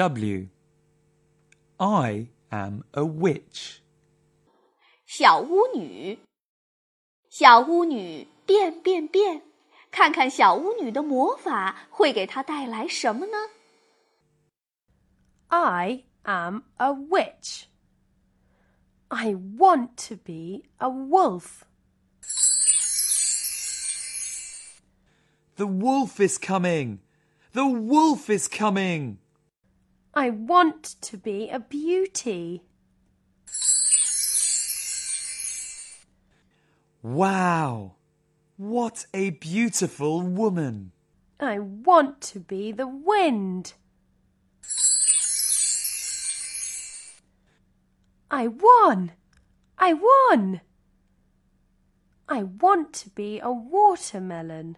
W. I am a witch. 小巫女，小巫女变变变，看看小巫女的魔法会给她带来什么呢？I am a witch. I want to be a wolf. The wolf is coming! The wolf is coming! I want to be a beauty. Wow! What a beautiful woman! I want to be the wind. I won! I won! I want to be a watermelon.